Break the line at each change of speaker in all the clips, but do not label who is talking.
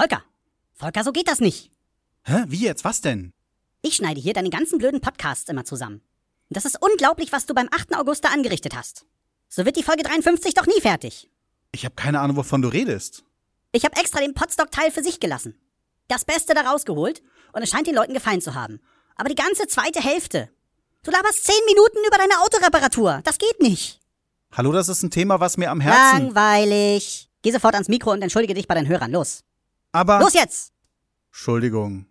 Volker, Volker, so geht das nicht.
Hä? Wie jetzt? Was denn?
Ich schneide hier deine ganzen blöden Podcasts immer zusammen. Und das ist unglaublich, was du beim 8. August da angerichtet hast. So wird die Folge 53 doch nie fertig.
Ich habe keine Ahnung, wovon du redest.
Ich habe extra den Podstock-Teil für sich gelassen. Das Beste da rausgeholt und es scheint den Leuten gefallen zu haben. Aber die ganze zweite Hälfte. Du laberst zehn Minuten über deine Autoreparatur. Das geht nicht.
Hallo, das ist ein Thema, was mir am Herzen.
Langweilig. Geh sofort ans Mikro und entschuldige dich bei deinen Hörern. Los.
Aber.
Los jetzt!
Entschuldigung.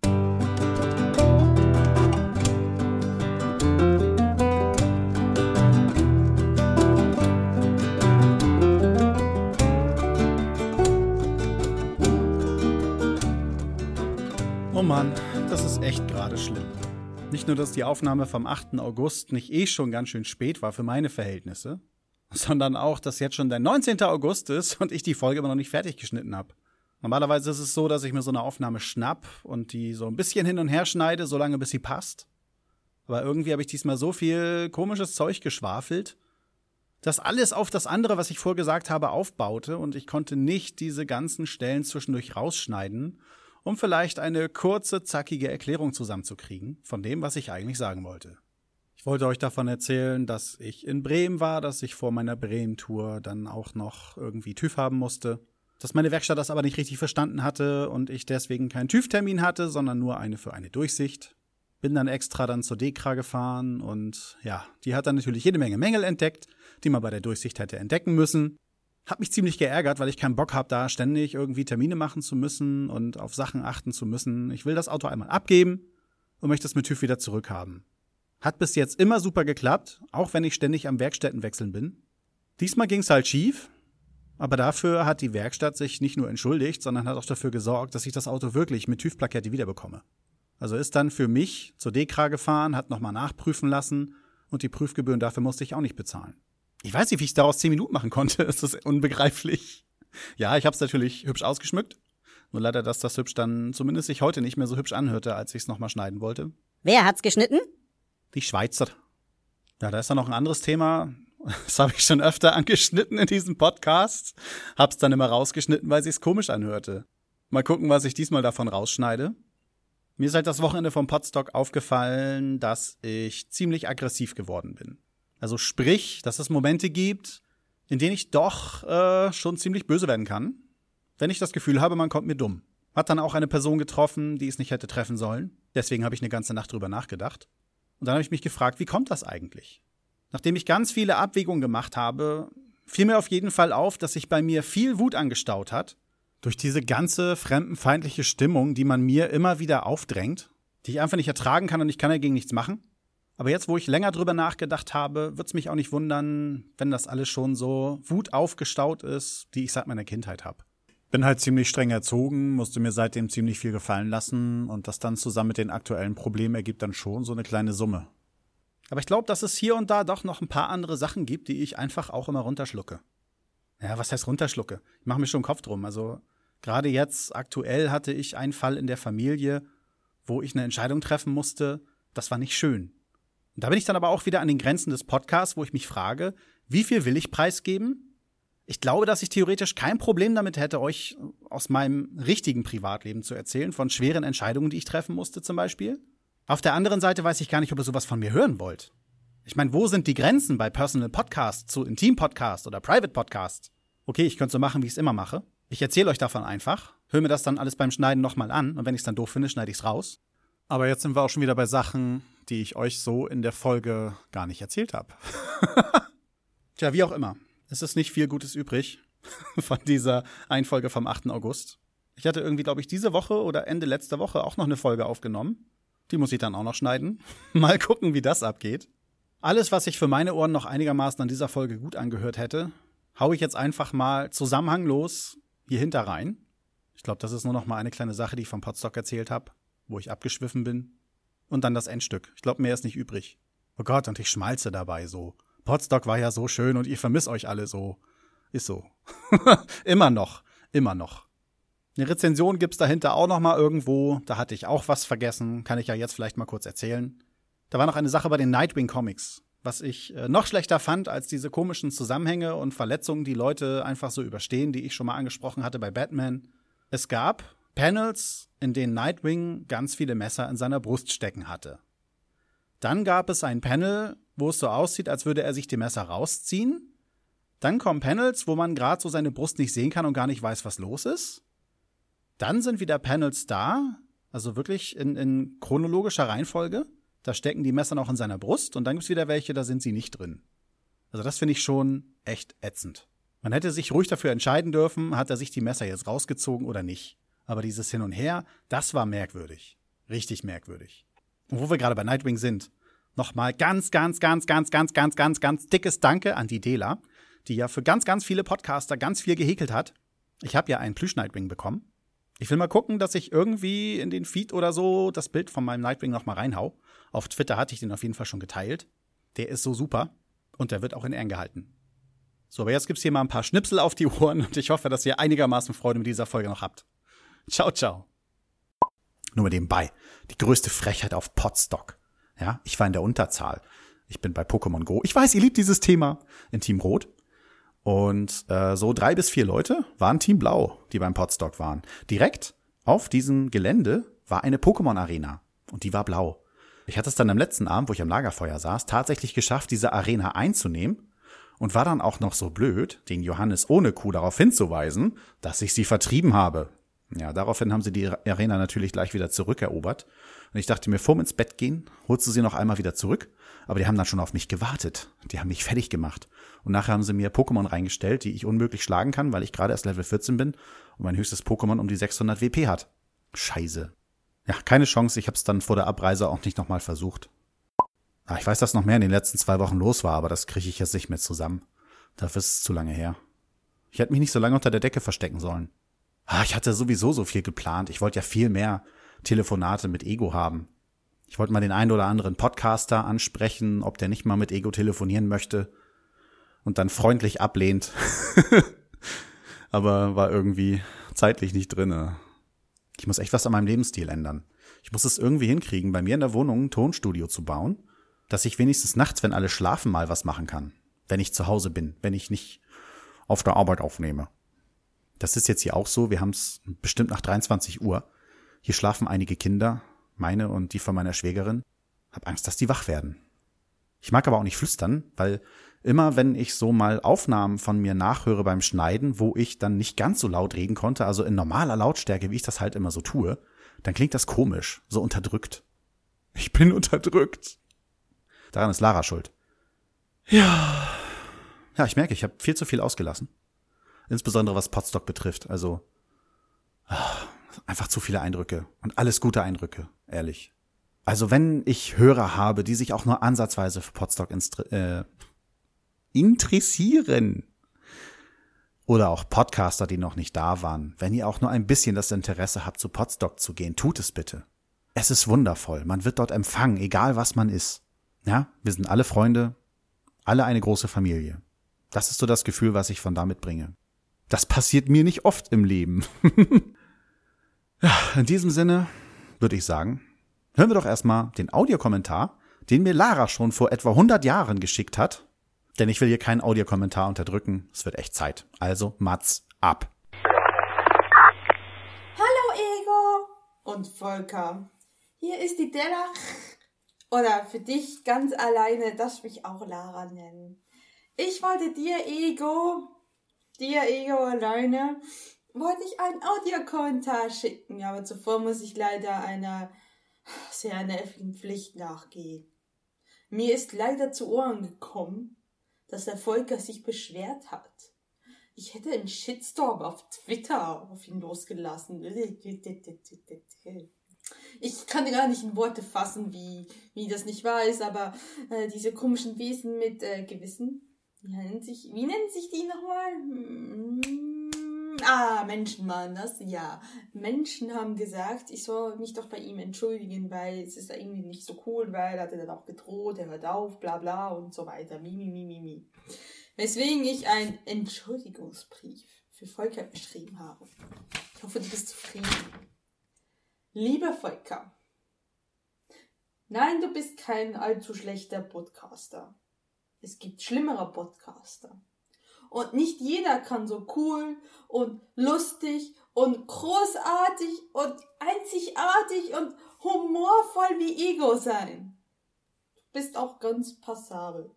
Oh Mann, das ist echt gerade schlimm. Nicht nur, dass die Aufnahme vom 8. August nicht eh schon ganz schön spät war für meine Verhältnisse, sondern auch, dass jetzt schon der 19. August ist und ich die Folge immer noch nicht fertig geschnitten habe. Normalerweise ist es so, dass ich mir so eine Aufnahme schnapp und die so ein bisschen hin und her schneide, solange bis sie passt. Aber irgendwie habe ich diesmal so viel komisches Zeug geschwafelt, dass alles auf das andere, was ich vorgesagt habe, aufbaute und ich konnte nicht diese ganzen Stellen zwischendurch rausschneiden um vielleicht eine kurze, zackige Erklärung zusammenzukriegen von dem, was ich eigentlich sagen wollte. Ich wollte euch davon erzählen, dass ich in Bremen war, dass ich vor meiner Bremen-Tour dann auch noch irgendwie TÜV haben musste, dass meine Werkstatt das aber nicht richtig verstanden hatte und ich deswegen keinen TÜV-Termin hatte, sondern nur eine für eine Durchsicht. Bin dann extra dann zur Dekra gefahren und ja, die hat dann natürlich jede Menge Mängel entdeckt, die man bei der Durchsicht hätte entdecken müssen. Hab mich ziemlich geärgert, weil ich keinen Bock habe, da ständig irgendwie Termine machen zu müssen und auf Sachen achten zu müssen. Ich will das Auto einmal abgeben und möchte es mit TÜV wieder zurückhaben. Hat bis jetzt immer super geklappt, auch wenn ich ständig am Werkstättenwechseln bin. Diesmal ging's halt schief, aber dafür hat die Werkstatt sich nicht nur entschuldigt, sondern hat auch dafür gesorgt, dass ich das Auto wirklich mit TÜV-Plakette wiederbekomme. Also ist dann für mich zur Dekra gefahren, hat nochmal nachprüfen lassen und die Prüfgebühren dafür musste ich auch nicht bezahlen. Ich weiß nicht, wie ich daraus zehn Minuten machen konnte. Es ist unbegreiflich. Ja, ich habe es natürlich hübsch ausgeschmückt. Nur leider, dass das hübsch dann zumindest sich heute nicht mehr so hübsch anhörte, als ich es nochmal schneiden wollte.
Wer hat's geschnitten?
Die Schweizer. Ja, da ist dann noch ein anderes Thema. Das habe ich schon öfter angeschnitten in diesem Podcast. Hab's dann immer rausgeschnitten, weil sich's komisch anhörte. Mal gucken, was ich diesmal davon rausschneide. Mir ist halt das Wochenende vom Podstock aufgefallen, dass ich ziemlich aggressiv geworden bin. Also sprich, dass es Momente gibt, in denen ich doch äh, schon ziemlich böse werden kann, wenn ich das Gefühl habe, man kommt mir dumm. Hat dann auch eine Person getroffen, die es nicht hätte treffen sollen. Deswegen habe ich eine ganze Nacht drüber nachgedacht. Und dann habe ich mich gefragt, wie kommt das eigentlich? Nachdem ich ganz viele Abwägungen gemacht habe, fiel mir auf jeden Fall auf, dass sich bei mir viel Wut angestaut hat. Durch diese ganze fremdenfeindliche Stimmung, die man mir immer wieder aufdrängt, die ich einfach nicht ertragen kann und ich kann dagegen nichts machen. Aber jetzt, wo ich länger drüber nachgedacht habe, wird es mich auch nicht wundern, wenn das alles schon so Wut aufgestaut ist, die ich seit meiner Kindheit habe. Bin halt ziemlich streng erzogen, musste mir seitdem ziemlich viel gefallen lassen und das dann zusammen mit den aktuellen Problemen ergibt dann schon so eine kleine Summe. Aber ich glaube, dass es hier und da doch noch ein paar andere Sachen gibt, die ich einfach auch immer runterschlucke. Ja, was heißt runterschlucke? Ich mache mir schon Kopf drum. Also gerade jetzt, aktuell hatte ich einen Fall in der Familie, wo ich eine Entscheidung treffen musste. Das war nicht schön. Und da bin ich dann aber auch wieder an den Grenzen des Podcasts, wo ich mich frage, wie viel will ich preisgeben? Ich glaube, dass ich theoretisch kein Problem damit hätte, euch aus meinem richtigen Privatleben zu erzählen, von schweren Entscheidungen, die ich treffen musste zum Beispiel. Auf der anderen Seite weiß ich gar nicht, ob ihr sowas von mir hören wollt. Ich meine, wo sind die Grenzen bei Personal Podcast zu Intim Podcast oder Private Podcast? Okay, ich könnte so machen, wie ich es immer mache. Ich erzähle euch davon einfach, höre mir das dann alles beim Schneiden nochmal an und wenn ich es dann doof finde, schneide ich es raus. Aber jetzt sind wir auch schon wieder bei Sachen, die ich euch so in der Folge gar nicht erzählt habe. Tja, wie auch immer. Es ist nicht viel Gutes übrig von dieser Einfolge vom 8. August. Ich hatte irgendwie, glaube ich, diese Woche oder Ende letzter Woche auch noch eine Folge aufgenommen. Die muss ich dann auch noch schneiden. Mal gucken, wie das abgeht. Alles, was sich für meine Ohren noch einigermaßen an dieser Folge gut angehört hätte, hau ich jetzt einfach mal zusammenhanglos hier hinter rein. Ich glaube, das ist nur noch mal eine kleine Sache, die ich vom Podstock erzählt habe wo ich abgeschwiffen bin. Und dann das Endstück. Ich glaube, mehr ist nicht übrig. Oh Gott, und ich schmalze dabei so. Potstock war ja so schön und ich vermisse euch alle so. Ist so. immer noch. Immer noch. Eine Rezension gibt's dahinter auch noch mal irgendwo. Da hatte ich auch was vergessen. Kann ich ja jetzt vielleicht mal kurz erzählen. Da war noch eine Sache bei den Nightwing Comics, was ich äh, noch schlechter fand als diese komischen Zusammenhänge und Verletzungen, die Leute einfach so überstehen, die ich schon mal angesprochen hatte bei Batman. Es gab Panels, in denen Nightwing ganz viele Messer in seiner Brust stecken hatte. Dann gab es ein Panel, wo es so aussieht, als würde er sich die Messer rausziehen. Dann kommen Panels, wo man gerade so seine Brust nicht sehen kann und gar nicht weiß, was los ist. Dann sind wieder Panels da, also wirklich in, in chronologischer Reihenfolge. Da stecken die Messer noch in seiner Brust und dann gibt es wieder welche, da sind sie nicht drin. Also das finde ich schon echt ätzend. Man hätte sich ruhig dafür entscheiden dürfen, hat er sich die Messer jetzt rausgezogen oder nicht. Aber dieses Hin und Her, das war merkwürdig. Richtig merkwürdig. Und wo wir gerade bei Nightwing sind, nochmal ganz, ganz, ganz, ganz, ganz, ganz, ganz, ganz dickes Danke an die Dela, die ja für ganz, ganz viele Podcaster ganz viel gehäkelt hat. Ich habe ja einen Plüsch-Nightwing bekommen. Ich will mal gucken, dass ich irgendwie in den Feed oder so das Bild von meinem Nightwing nochmal reinhau. Auf Twitter hatte ich den auf jeden Fall schon geteilt. Der ist so super und der wird auch in Ehren gehalten. So, aber jetzt gibt's hier mal ein paar Schnipsel auf die Ohren und ich hoffe, dass ihr einigermaßen Freude mit dieser Folge noch habt. Ciao, ciao. Nur mit dem bei. Die größte Frechheit auf Potstock. Ja, ich war in der Unterzahl. Ich bin bei Pokémon Go. Ich weiß, ihr liebt dieses Thema in Team Rot. Und äh, so drei bis vier Leute waren Team Blau, die beim Potstock waren. Direkt auf diesem Gelände war eine Pokémon-Arena. Und die war blau. Ich hatte es dann am letzten Abend, wo ich am Lagerfeuer saß, tatsächlich geschafft, diese Arena einzunehmen und war dann auch noch so blöd, den Johannes ohne Kuh darauf hinzuweisen, dass ich sie vertrieben habe. Ja, daraufhin haben sie die Arena natürlich gleich wieder zurückerobert. Und ich dachte mir, vorm ins Bett gehen, holst du sie noch einmal wieder zurück. Aber die haben dann schon auf mich gewartet. Die haben mich fertig gemacht. Und nachher haben sie mir Pokémon reingestellt, die ich unmöglich schlagen kann, weil ich gerade erst Level 14 bin und mein höchstes Pokémon um die 600 WP hat. Scheiße. Ja, keine Chance. Ich habe es dann vor der Abreise auch nicht nochmal versucht. Ah, ich weiß, dass noch mehr in den letzten zwei Wochen los war, aber das kriege ich jetzt nicht mehr zusammen. Dafür ist es zu lange her. Ich hätte mich nicht so lange unter der Decke verstecken sollen. Ah, ich hatte sowieso so viel geplant. Ich wollte ja viel mehr Telefonate mit Ego haben. Ich wollte mal den einen oder anderen Podcaster ansprechen, ob der nicht mal mit Ego telefonieren möchte und dann freundlich ablehnt. Aber war irgendwie zeitlich nicht drinne. Ich muss echt was an meinem Lebensstil ändern. Ich muss es irgendwie hinkriegen, bei mir in der Wohnung ein Tonstudio zu bauen, dass ich wenigstens nachts, wenn alle schlafen, mal was machen kann. Wenn ich zu Hause bin, wenn ich nicht auf der Arbeit aufnehme. Das ist jetzt hier auch so. Wir haben es bestimmt nach 23 Uhr. Hier schlafen einige Kinder, meine und die von meiner Schwägerin. Hab Angst, dass die wach werden. Ich mag aber auch nicht flüstern, weil immer wenn ich so mal Aufnahmen von mir nachhöre beim Schneiden, wo ich dann nicht ganz so laut reden konnte, also in normaler Lautstärke, wie ich das halt immer so tue, dann klingt das komisch, so unterdrückt. Ich bin unterdrückt. Daran ist Lara schuld. Ja. Ja, ich merke, ich habe viel zu viel ausgelassen. Insbesondere was Potstock betrifft. Also ach, einfach zu viele Eindrücke. Und alles gute Eindrücke, ehrlich. Also wenn ich Hörer habe, die sich auch nur ansatzweise für Potstock äh, interessieren, oder auch Podcaster, die noch nicht da waren, wenn ihr auch nur ein bisschen das Interesse habt, zu Podstock zu gehen, tut es bitte. Es ist wundervoll. Man wird dort empfangen, egal was man ist. Ja, wir sind alle Freunde, alle eine große Familie. Das ist so das Gefühl, was ich von da mitbringe. Das passiert mir nicht oft im Leben. ja, in diesem Sinne würde ich sagen, hören wir doch erstmal den Audiokommentar, den mir Lara schon vor etwa 100 Jahren geschickt hat. Denn ich will hier keinen Audiokommentar unterdrücken. Es wird echt Zeit. Also, Mats, ab.
Hallo, Ego und Volker. Hier ist die Della. Oder für dich ganz alleine, darfst mich auch Lara nennen. Ich wollte dir, Ego, dir, Ego alleine, wollte ich einen Audiokommentar schicken, aber zuvor muss ich leider einer sehr nervigen Pflicht nachgehen. Mir ist leider zu Ohren gekommen, dass der Volker sich beschwert hat. Ich hätte einen Shitstorm auf Twitter auf ihn losgelassen. Ich kann gar nicht in Worte fassen, wie, wie das nicht wahr ist, aber äh, diese komischen Wesen mit äh, Gewissen, wie nennen sich, wie nennen sich die nochmal? Ah, Menschen waren das, ja. Menschen haben gesagt, ich soll mich doch bei ihm entschuldigen, weil es ist irgendwie nicht so cool, weil er hat dann auch gedroht, er hört auf, bla bla und so weiter. Mi, mi, mi, mi, mi. Weswegen ich einen Entschuldigungsbrief für Volker geschrieben habe. Ich hoffe, du bist zufrieden. Lieber Volker, nein, du bist kein allzu schlechter Podcaster. Es gibt schlimmere Podcaster. Und nicht jeder kann so cool und lustig und großartig und einzigartig und humorvoll wie Ego sein. Du bist auch ganz passabel,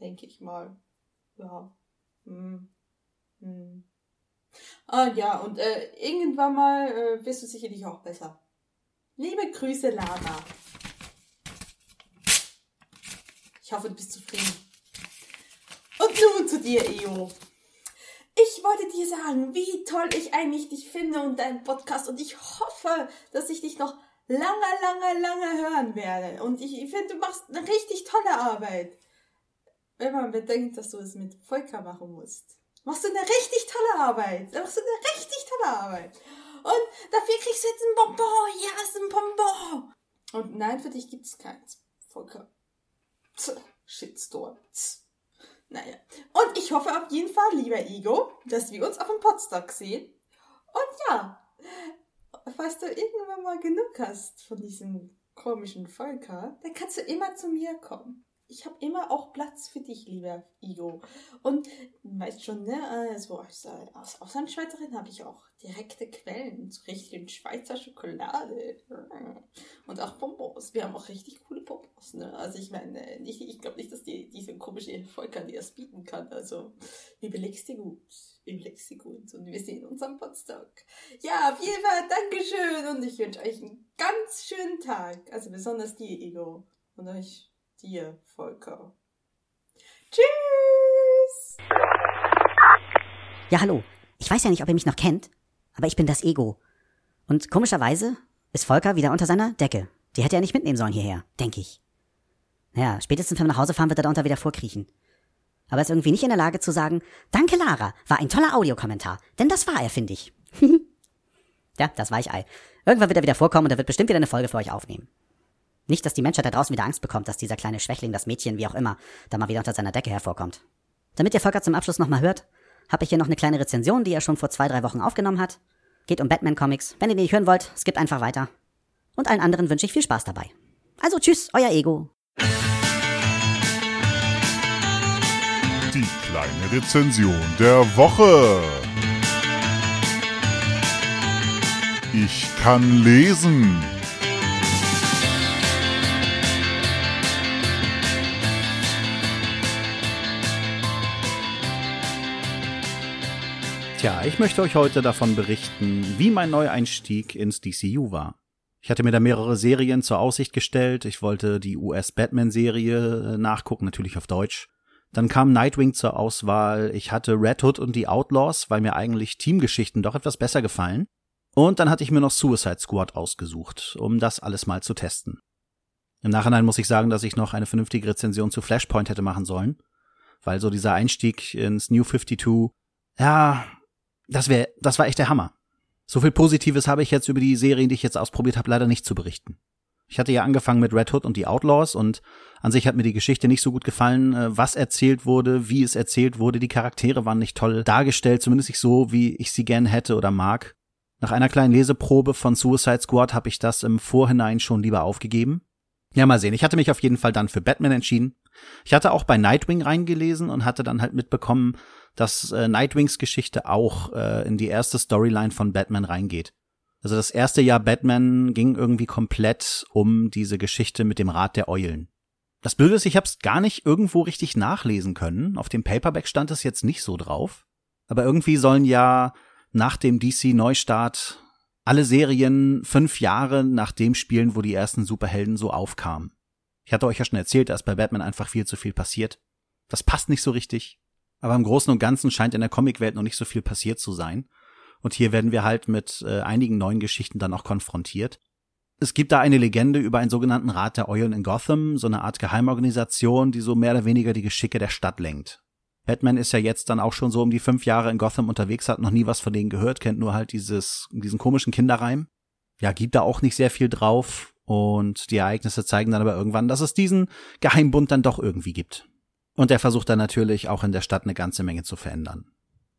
denke ich mal. Ja. Hm. Hm. Ah ja, und äh, irgendwann mal äh, bist du sicherlich auch besser. Liebe Grüße, Lara. Ich hoffe, du bist zufrieden. Nun zu dir, Eo. Ich wollte dir sagen, wie toll ich eigentlich dich finde und deinen Podcast und ich hoffe, dass ich dich noch lange, lange, lange hören werde. Und ich, finde, du machst eine richtig tolle Arbeit. Wenn man bedenkt, dass du es mit Volker machen musst. Machst du eine richtig tolle Arbeit. Machst du eine richtig tolle Arbeit. Und dafür kriegst du jetzt ein Bonbon. Ja, ist ein Bonbon. Und nein, für dich gibt's keins. Volker. Tch, Shitstorm. Tch. Naja. Und ich hoffe auf jeden Fall, lieber Igo, dass wir uns auf dem Podstock sehen. Und ja, falls du irgendwann mal genug hast von diesem komischen Volker, dann kannst du immer zu mir kommen ich habe immer auch Platz für dich, lieber Igo. Und weißt schon, ne, also als, als Auslandsschweizerin habe ich auch direkte Quellen zu richtigen Schweizer Schokolade. Und auch Bonbons. Wir haben auch richtig coole Bonbons, ne? Also ich meine, ich, ich glaube nicht, dass die, diese komische Volker dir das bieten kann. Also überlegst dir gut. Überlegst dir gut. Und wir sehen uns am Potsdam. Ja, auf jeden Fall, Dankeschön. Und ich wünsche euch einen ganz schönen Tag. Also besonders dir, Igo. Und euch dir, Volker. Tschüss!
Ja, hallo. Ich weiß ja nicht, ob ihr mich noch kennt, aber ich bin das Ego. Und komischerweise ist Volker wieder unter seiner Decke. Die hätte er nicht mitnehmen sollen hierher, denke ich. Naja, spätestens wenn wir nach Hause fahren, wird er da unter wieder vorkriechen. Aber er ist irgendwie nicht in der Lage zu sagen, danke Lara, war ein toller Audiokommentar. Denn das war er, finde ich. ja, das war ich Ei. Irgendwann wird er wieder vorkommen und er wird bestimmt wieder eine Folge für euch aufnehmen. Nicht, dass die Menschheit da draußen wieder Angst bekommt, dass dieser kleine Schwächling, das Mädchen, wie auch immer, da mal wieder unter seiner Decke hervorkommt. Damit ihr Volker zum Abschluss nochmal hört, habe ich hier noch eine kleine Rezension, die er schon vor zwei, drei Wochen aufgenommen hat. Geht um Batman-Comics. Wenn ihr die nicht hören wollt, skippt einfach weiter. Und allen anderen wünsche ich viel Spaß dabei. Also tschüss, euer Ego.
Die kleine Rezension der Woche. Ich kann lesen.
Tja, ich möchte euch heute davon berichten, wie mein Neueinstieg ins DCU war. Ich hatte mir da mehrere Serien zur Aussicht gestellt. Ich wollte die US-Batman-Serie äh, nachgucken, natürlich auf Deutsch. Dann kam Nightwing zur Auswahl. Ich hatte Red Hood und die Outlaws, weil mir eigentlich Teamgeschichten doch etwas besser gefallen. Und dann hatte ich mir noch Suicide Squad ausgesucht, um das alles mal zu testen. Im Nachhinein muss ich sagen, dass ich noch eine vernünftige Rezension zu Flashpoint hätte machen sollen, weil so dieser Einstieg ins New 52, ja, das wäre, das war echt der Hammer. So viel Positives habe ich jetzt über die Serien, die ich jetzt ausprobiert habe, leider nicht zu berichten. Ich hatte ja angefangen mit Red Hood und die Outlaws und an sich hat mir die Geschichte nicht so gut gefallen, äh, was erzählt wurde, wie es erzählt wurde. Die Charaktere waren nicht toll dargestellt, zumindest nicht so, wie ich sie gern hätte oder mag. Nach einer kleinen Leseprobe von Suicide Squad habe ich das im Vorhinein schon lieber aufgegeben. Ja, mal sehen. Ich hatte mich auf jeden Fall dann für Batman entschieden. Ich hatte auch bei Nightwing reingelesen und hatte dann halt mitbekommen, dass äh, Nightwings Geschichte auch äh, in die erste Storyline von Batman reingeht. Also das erste Jahr Batman ging irgendwie komplett um diese Geschichte mit dem Rat der Eulen. Das Blöde ist, ich habe es gar nicht irgendwo richtig nachlesen können. Auf dem Paperback stand es jetzt nicht so drauf. Aber irgendwie sollen ja nach dem DC-Neustart alle Serien fünf Jahre nach dem spielen, wo die ersten Superhelden so aufkamen. Ich hatte euch ja schon erzählt, dass bei Batman einfach viel zu viel passiert. Das passt nicht so richtig. Aber im Großen und Ganzen scheint in der Comicwelt noch nicht so viel passiert zu sein. Und hier werden wir halt mit äh, einigen neuen Geschichten dann auch konfrontiert. Es gibt da eine Legende über einen sogenannten Rat der Eulen in Gotham, so eine Art Geheimorganisation, die so mehr oder weniger die Geschicke der Stadt lenkt. Batman ist ja jetzt dann auch schon so um die fünf Jahre in Gotham unterwegs, hat noch nie was von denen gehört, kennt nur halt dieses, diesen komischen Kinderreim. Ja, gibt da auch nicht sehr viel drauf. Und die Ereignisse zeigen dann aber irgendwann, dass es diesen Geheimbund dann doch irgendwie gibt. Und er versucht dann natürlich auch in der Stadt eine ganze Menge zu verändern.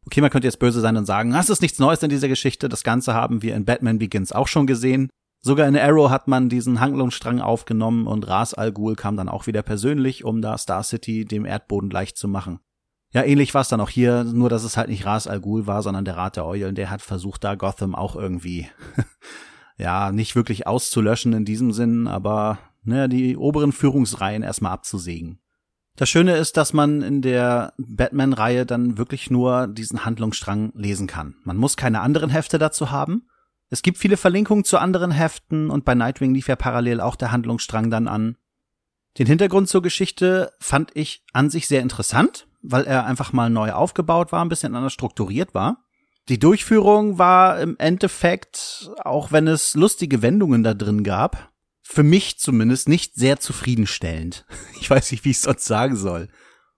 Okay, man könnte jetzt böse sein und sagen, das ist nichts Neues in dieser Geschichte, das Ganze haben wir in Batman Begins auch schon gesehen. Sogar in Arrow hat man diesen Handlungsstrang aufgenommen und Ras Al Ghul kam dann auch wieder persönlich, um da Star City dem Erdboden leicht zu machen. Ja, ähnlich war es dann auch hier, nur dass es halt nicht Ras Al Ghul war, sondern der Rat der Eulen, der hat versucht, da Gotham auch irgendwie, ja, nicht wirklich auszulöschen in diesem Sinn, aber ne, die oberen Führungsreihen erstmal abzusägen. Das Schöne ist, dass man in der Batman-Reihe dann wirklich nur diesen Handlungsstrang lesen kann. Man muss keine anderen Hefte dazu haben. Es gibt viele Verlinkungen zu anderen Heften und bei Nightwing lief ja parallel auch der Handlungsstrang dann an. Den Hintergrund zur Geschichte fand ich an sich sehr interessant, weil er einfach mal neu aufgebaut war, ein bisschen anders strukturiert war. Die Durchführung war im Endeffekt, auch wenn es lustige Wendungen da drin gab, für mich zumindest nicht sehr zufriedenstellend. Ich weiß nicht, wie ich es sonst sagen soll.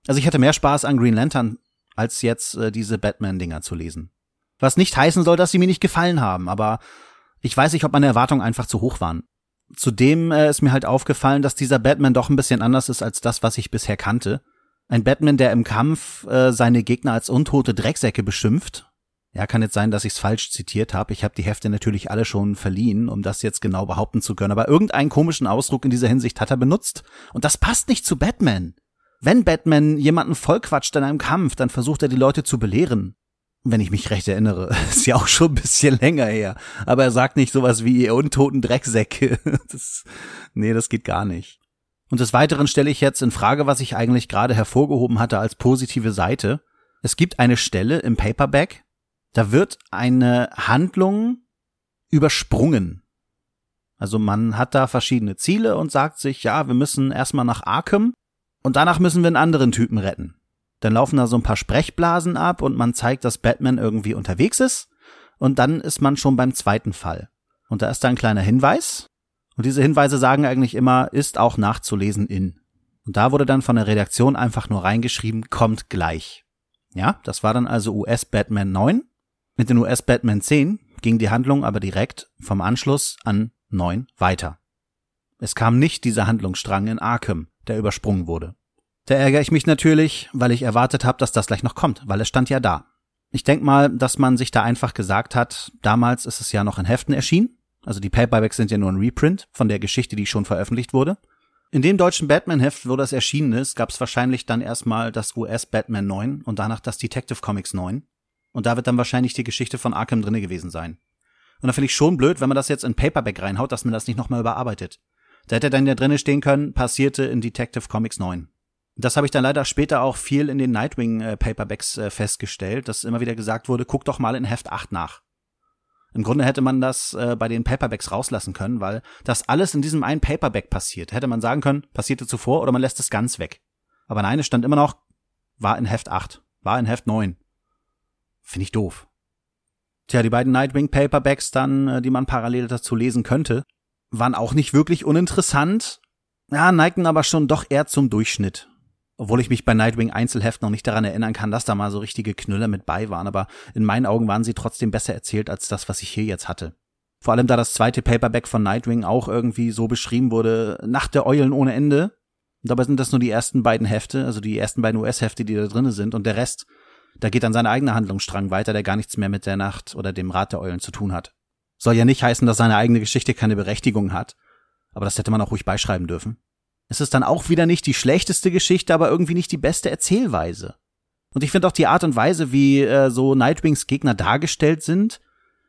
Also ich hatte mehr Spaß an Green Lantern, als jetzt äh, diese Batman-Dinger zu lesen. Was nicht heißen soll, dass sie mir nicht gefallen haben, aber ich weiß nicht, ob meine Erwartungen einfach zu hoch waren. Zudem äh, ist mir halt aufgefallen, dass dieser Batman doch ein bisschen anders ist als das, was ich bisher kannte. Ein Batman, der im Kampf äh, seine Gegner als untote Drecksäcke beschimpft ja, kann jetzt sein, dass ich es falsch zitiert habe. Ich habe die Hefte natürlich alle schon verliehen, um das jetzt genau behaupten zu können. Aber irgendeinen komischen Ausdruck in dieser Hinsicht hat er benutzt. Und das passt nicht zu Batman. Wenn Batman jemanden vollquatscht in einem Kampf, dann versucht er die Leute zu belehren. Wenn ich mich recht erinnere. Ist ja auch schon ein bisschen länger her. Aber er sagt nicht sowas wie ihr untoten Drecksäcke. Das, nee, das geht gar nicht. Und des Weiteren stelle ich jetzt in Frage, was ich eigentlich gerade hervorgehoben hatte als positive Seite. Es gibt eine Stelle im Paperback, da wird eine Handlung übersprungen. Also man hat da verschiedene Ziele und sagt sich, ja, wir müssen erstmal nach Arkham und danach müssen wir einen anderen Typen retten. Dann laufen da so ein paar Sprechblasen ab und man zeigt, dass Batman irgendwie unterwegs ist und dann ist man schon beim zweiten Fall. Und da ist da ein kleiner Hinweis und diese Hinweise sagen eigentlich immer, ist auch nachzulesen in. Und da wurde dann von der Redaktion einfach nur reingeschrieben, kommt gleich. Ja, das war dann also US Batman 9 mit den US Batman 10 ging die Handlung aber direkt vom Anschluss an 9 weiter. Es kam nicht dieser Handlungsstrang in Arkham, der übersprungen wurde. Da ärgere ich mich natürlich, weil ich erwartet habe, dass das gleich noch kommt, weil es stand ja da. Ich denk mal, dass man sich da einfach gesagt hat, damals ist es ja noch in Heften erschienen, also die Paperbacks sind ja nur ein Reprint von der Geschichte, die schon veröffentlicht wurde. In dem deutschen Batman-Heft, wo das erschienen ist, gab es wahrscheinlich dann erstmal das US Batman 9 und danach das Detective Comics 9. Und da wird dann wahrscheinlich die Geschichte von Arkham drinne gewesen sein. Und da finde ich schon blöd, wenn man das jetzt in Paperback reinhaut, dass man das nicht nochmal überarbeitet. Da hätte dann ja drinne stehen können, passierte in Detective Comics 9. Das habe ich dann leider später auch viel in den Nightwing äh, Paperbacks äh, festgestellt, dass immer wieder gesagt wurde, guck doch mal in Heft 8 nach. Im Grunde hätte man das äh, bei den Paperbacks rauslassen können, weil das alles in diesem einen Paperback passiert. Hätte man sagen können, passierte zuvor oder man lässt es ganz weg. Aber nein, es stand immer noch, war in Heft 8, war in Heft 9. Finde ich doof. Tja, die beiden Nightwing Paperbacks dann, äh, die man parallel dazu lesen könnte, waren auch nicht wirklich uninteressant. Ja, neigten aber schon doch eher zum Durchschnitt. Obwohl ich mich bei Nightwing Einzelheft noch nicht daran erinnern kann, dass da mal so richtige Knüller mit bei waren, aber in meinen Augen waren sie trotzdem besser erzählt als das, was ich hier jetzt hatte. Vor allem da das zweite Paperback von Nightwing auch irgendwie so beschrieben wurde, Nacht der Eulen ohne Ende. Und dabei sind das nur die ersten beiden Hefte, also die ersten beiden US-Hefte, die da drinnen sind, und der Rest da geht dann sein eigener Handlungsstrang weiter, der gar nichts mehr mit der Nacht oder dem Rat der Eulen zu tun hat. Soll ja nicht heißen, dass seine eigene Geschichte keine Berechtigung hat, aber das hätte man auch ruhig beischreiben dürfen. Es ist dann auch wieder nicht die schlechteste Geschichte, aber irgendwie nicht die beste Erzählweise. Und ich finde auch die Art und Weise, wie äh, so Nightwings Gegner dargestellt sind,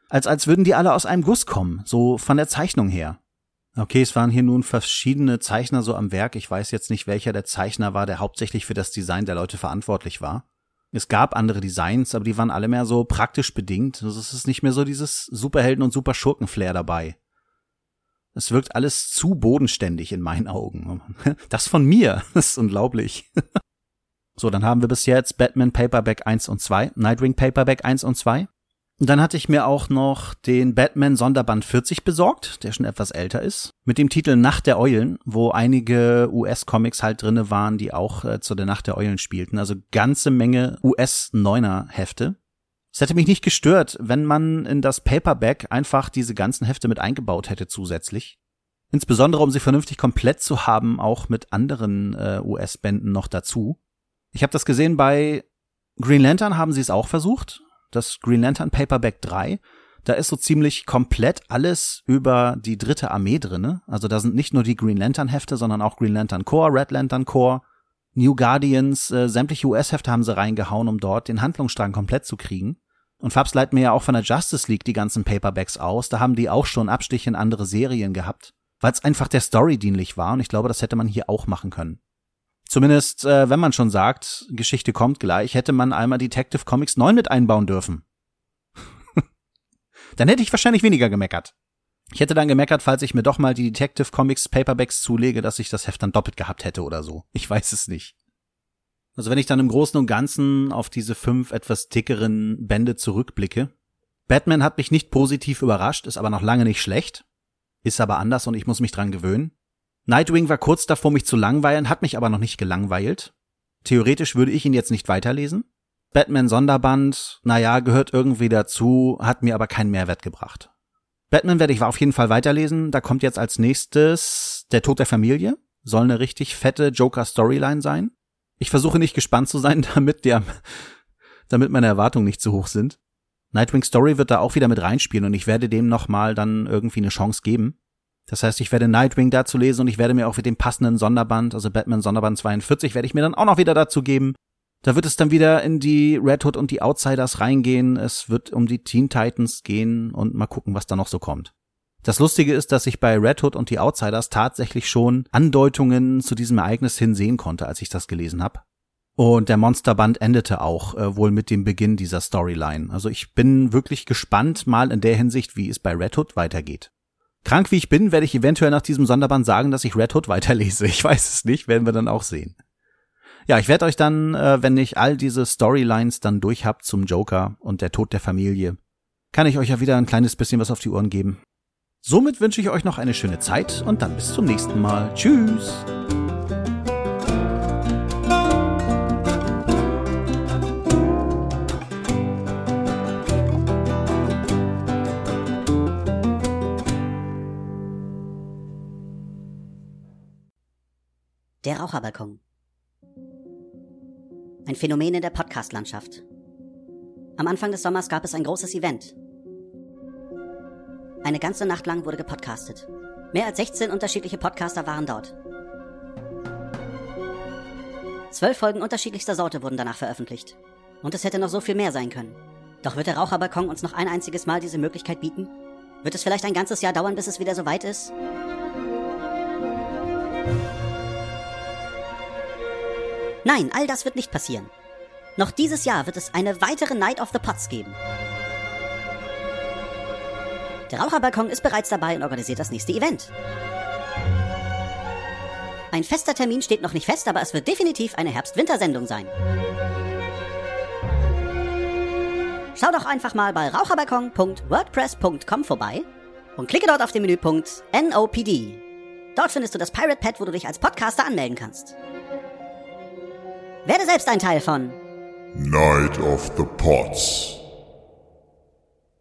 als als würden die alle aus einem Guss kommen, so von der Zeichnung her. Okay, es waren hier nun verschiedene Zeichner so am Werk. Ich weiß jetzt nicht, welcher der Zeichner war, der hauptsächlich für das Design der Leute verantwortlich war. Es gab andere Designs, aber die waren alle mehr so praktisch bedingt. Also es ist nicht mehr so dieses Superhelden- und Superschurken-Flair dabei. Es wirkt alles zu bodenständig in meinen Augen. Das von mir. Das ist unglaublich. So, dann haben wir bis jetzt Batman Paperback 1 und 2, Nightwing Paperback 1 und 2. Dann hatte ich mir auch noch den Batman Sonderband 40 besorgt, der schon etwas älter ist, mit dem Titel Nacht der Eulen, wo einige US-Comics halt drinne waren, die auch äh, zu der Nacht der Eulen spielten. Also ganze Menge US-Neuner-Hefte. Es hätte mich nicht gestört, wenn man in das Paperback einfach diese ganzen Hefte mit eingebaut hätte zusätzlich. Insbesondere, um sie vernünftig komplett zu haben, auch mit anderen äh, US-Bänden noch dazu. Ich habe das gesehen bei Green Lantern haben sie es auch versucht, das Green Lantern Paperback 3. Da ist so ziemlich komplett alles über die dritte Armee drinne. Also da sind nicht nur die Green Lantern Hefte, sondern auch Green Lantern Corps, Red Lantern Corps, New Guardians, äh, sämtliche US-Hefte haben sie reingehauen, um dort den Handlungsstrang komplett zu kriegen. Und Fabs leitet mir ja auch von der Justice League die ganzen Paperbacks aus. Da haben die auch schon Abstiche in andere Serien gehabt, weil es einfach der Story dienlich war. Und ich glaube, das hätte man hier auch machen können. Zumindest, äh, wenn man schon sagt, Geschichte kommt gleich, hätte man einmal Detective Comics 9 mit einbauen dürfen. dann hätte ich wahrscheinlich weniger gemeckert. Ich hätte dann gemeckert, falls ich mir doch mal die Detective Comics Paperbacks zulege, dass ich das Heft dann doppelt gehabt hätte oder so. Ich weiß es nicht. Also wenn ich dann im Großen und Ganzen auf diese fünf etwas dickeren Bände zurückblicke, Batman hat mich nicht positiv überrascht, ist aber noch lange nicht schlecht, ist aber anders und ich muss mich dran gewöhnen. Nightwing war kurz davor, mich zu langweilen, hat mich aber noch nicht gelangweilt. Theoretisch würde ich ihn jetzt nicht weiterlesen. Batman Sonderband, naja, gehört irgendwie dazu, hat mir aber keinen Mehrwert gebracht. Batman werde ich auf jeden Fall weiterlesen. Da kommt jetzt als nächstes Der Tod der Familie. Soll eine richtig fette Joker-Storyline sein. Ich versuche nicht gespannt zu sein, damit der, damit meine Erwartungen nicht zu hoch sind. Nightwing Story wird da auch wieder mit reinspielen und ich werde dem nochmal dann irgendwie eine Chance geben. Das heißt, ich werde Nightwing dazu lesen und ich werde mir auch für den passenden Sonderband, also Batman Sonderband 42, werde ich mir dann auch noch wieder dazu geben. Da wird es dann wieder in die Red Hood und die Outsiders reingehen. Es wird um die Teen Titans gehen und mal gucken, was da noch so kommt. Das Lustige ist, dass ich bei Red Hood und die Outsiders tatsächlich schon Andeutungen zu diesem Ereignis hinsehen konnte, als ich das gelesen habe. Und der Monsterband endete auch äh, wohl mit dem Beginn dieser Storyline. Also ich bin wirklich gespannt mal in der Hinsicht, wie es bei Red Hood weitergeht. Krank wie ich bin, werde ich eventuell nach diesem Sonderband sagen, dass ich Red Hood weiterlese. Ich weiß es nicht, werden wir dann auch sehen. Ja, ich werde euch dann, äh, wenn ich all diese Storylines dann durch hab zum Joker und der Tod der Familie, kann ich euch ja wieder ein kleines bisschen was auf die Ohren geben. Somit wünsche ich euch noch eine schöne Zeit und dann bis zum nächsten Mal. Tschüss!
Der Raucherbalkon. Ein Phänomen in der Podcast-Landschaft. Am Anfang des Sommers gab es ein großes Event. Eine ganze Nacht lang wurde gepodcastet. Mehr als 16 unterschiedliche Podcaster waren dort. Zwölf Folgen unterschiedlichster Sorte wurden danach veröffentlicht. Und es hätte noch so viel mehr sein können. Doch wird der Raucherbalkon uns noch ein einziges Mal diese Möglichkeit bieten? Wird es vielleicht ein ganzes Jahr dauern, bis es wieder so weit ist? Nein, all das wird nicht passieren. Noch dieses Jahr wird es eine weitere Night of the Pots geben. Der Raucherbalkon ist bereits dabei und organisiert das nächste Event. Ein fester Termin steht noch nicht fest, aber es wird definitiv eine Herbst-Winter-Sendung sein. Schau doch einfach mal bei raucherbalkon.wordpress.com vorbei und klicke dort auf den Menüpunkt NOPD. Dort findest du das Pirate Pad, wo du dich als Podcaster anmelden kannst. Werde selbst ein Teil von
Night of the Pots.